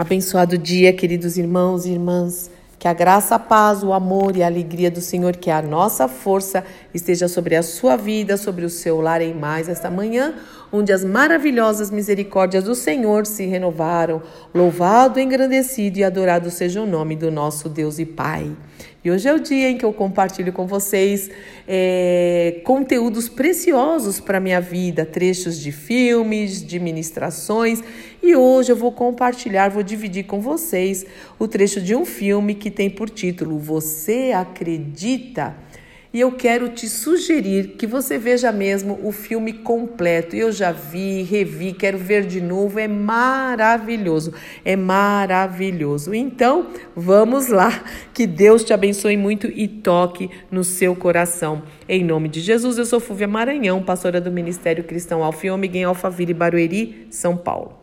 Abençoado dia, queridos irmãos e irmãs. Que a graça, a paz, o amor e a alegria do Senhor, que é a nossa força, esteja sobre a sua vida, sobre o seu lar em mais esta manhã, onde as maravilhosas misericórdias do Senhor se renovaram. Louvado, engrandecido e adorado seja o nome do nosso Deus e Pai. E hoje é o dia em que eu compartilho com vocês é, conteúdos preciosos para a minha vida, trechos de filmes, de ministrações. E hoje eu vou compartilhar, vou dividir com vocês o trecho de um filme que tem por título Você Acredita? E eu quero te sugerir que você veja mesmo o filme completo. Eu já vi, revi, quero ver de novo. É maravilhoso, é maravilhoso. Então, vamos lá. Que Deus te abençoe muito e toque no seu coração. Em nome de Jesus, eu sou Fúvia Maranhão, pastora do Ministério Cristão Alfa e Ômega em Alphaville, Barueri, São Paulo.